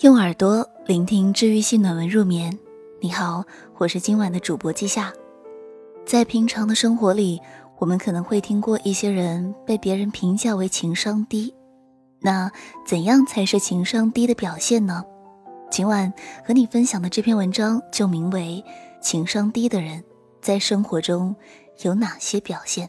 用耳朵聆听治愈系暖文入眠。你好，我是今晚的主播季夏。在平常的生活里，我们可能会听过一些人被别人评价为情商低。那怎样才是情商低的表现呢？今晚和你分享的这篇文章就名为《情商低的人在生活中有哪些表现》。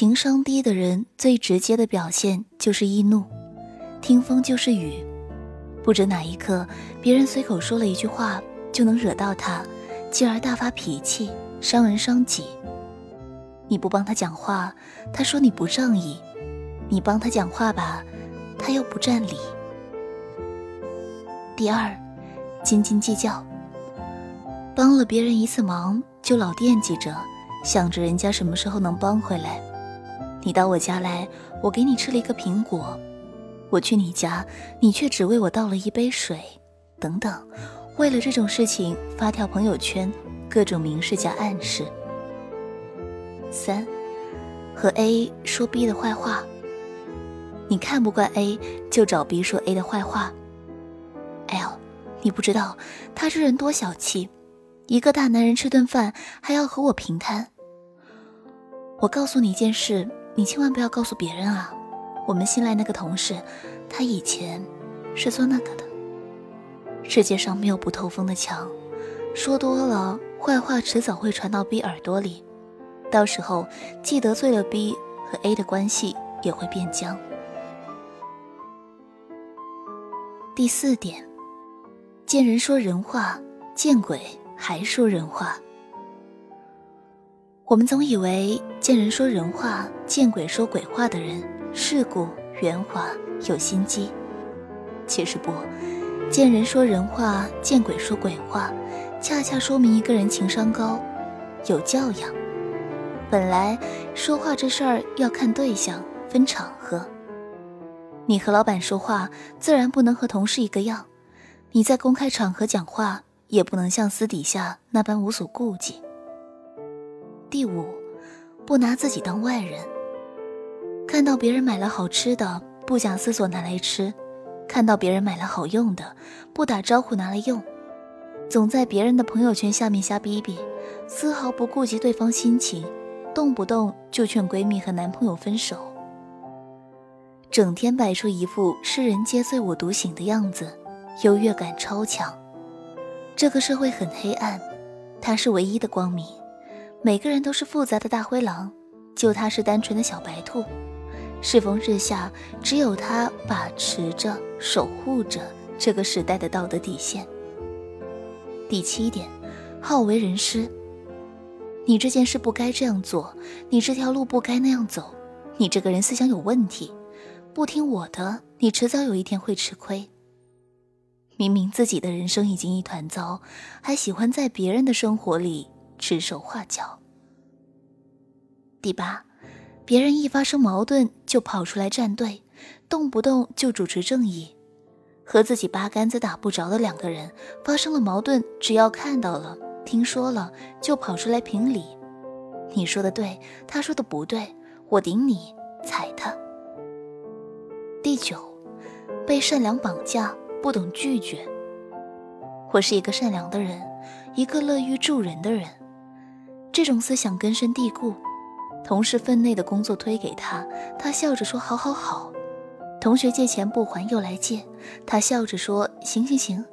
情商低的人最直接的表现就是易怒，听风就是雨，不知哪一刻别人随口说了一句话就能惹到他，进而大发脾气，伤人伤己。你不帮他讲话，他说你不仗义；你帮他讲话吧，他又不占理。第二，斤斤计较，帮了别人一次忙就老惦记着。想着人家什么时候能帮回来，你到我家来，我给你吃了一个苹果；我去你家，你却只为我倒了一杯水，等等。为了这种事情发条朋友圈，各种明示加暗示。三，和 A 说 B 的坏话。你看不惯 A，就找 B 说 A 的坏话。L，你不知道他这人多小气。一个大男人吃顿饭还要和我平摊。我告诉你一件事，你千万不要告诉别人啊！我们新来那个同事，他以前是做那个的。世界上没有不透风的墙，说多了坏话迟早会传到 B 耳朵里，到时候既得罪了 B 和 A 的关系也会变僵。第四点，见人说人话，见鬼！还说人话，我们总以为见人说人话，见鬼说鬼话的人世故圆滑有心机。其实不，见人说人话，见鬼说鬼话，恰恰说明一个人情商高，有教养。本来说话这事儿要看对象，分场合。你和老板说话，自然不能和同事一个样。你在公开场合讲话。也不能像私底下那般无所顾忌。第五，不拿自己当外人。看到别人买了好吃的，不假思索拿来吃；看到别人买了好用的，不打招呼拿来用。总在别人的朋友圈下面瞎逼逼，丝毫不顾及对方心情，动不动就劝闺蜜和男朋友分手。整天摆出一副世人皆醉我独醒的样子，优越感超强。这个社会很黑暗，他是唯一的光明。每个人都是复杂的大灰狼，就他是单纯的小白兔。世风日下，只有他把持着、守护着这个时代的道德底线。第七点，好为人师。你这件事不该这样做，你这条路不该那样走，你这个人思想有问题，不听我的，你迟早有一天会吃亏。明明自己的人生已经一团糟，还喜欢在别人的生活里指手画脚。第八，别人一发生矛盾就跑出来站队，动不动就主持正义。和自己八竿子打不着的两个人发生了矛盾，只要看到了、听说了，就跑出来评理。你说的对，他说的不对，我顶你，踩他。第九，被善良绑架。不懂拒绝。我是一个善良的人，一个乐于助人的人。这种思想根深蒂固。同事分内的工作推给他，他笑着说：“好好好。”同学借钱不还又来借，他笑着说：“行行行。”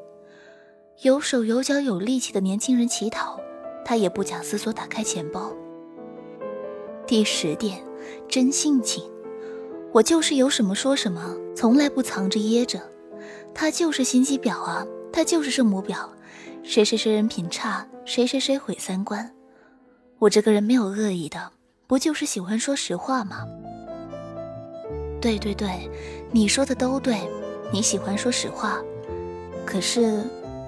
有手有脚有力气的年轻人乞讨，他也不假思索打开钱包。第十点，真性情。我就是有什么说什么，从来不藏着掖着。他就是心机婊啊，他就是圣母婊，谁谁谁人品差，谁谁谁毁三观。我这个人没有恶意的，不就是喜欢说实话吗？对对对，你说的都对，你喜欢说实话，可是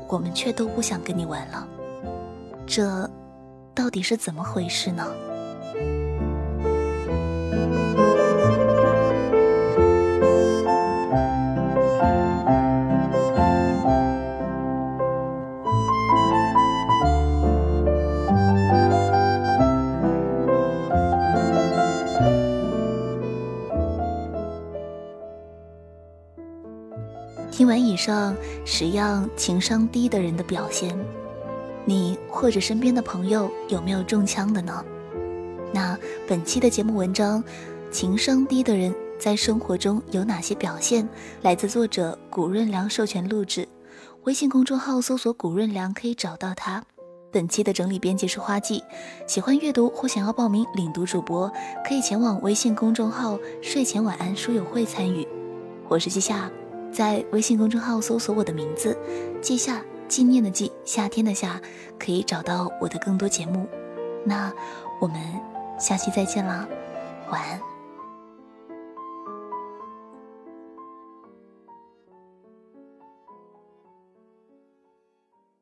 我们却都不想跟你玩了，这到底是怎么回事呢？听完以上十样情商低的人的表现，你或者身边的朋友有没有中枪的呢？那本期的节目文章，情商低的人在生活中有哪些表现？来自作者谷润良授权录制，微信公众号搜索“谷润良”可以找到他。本期的整理编辑是花季，喜欢阅读或想要报名领读主播，可以前往微信公众号“睡前晚安书友会”参与。我是季夏，在微信公众号搜索我的名字“记夏”，纪念的记，夏天的夏，可以找到我的更多节目。那我们。下期再见啦，晚安。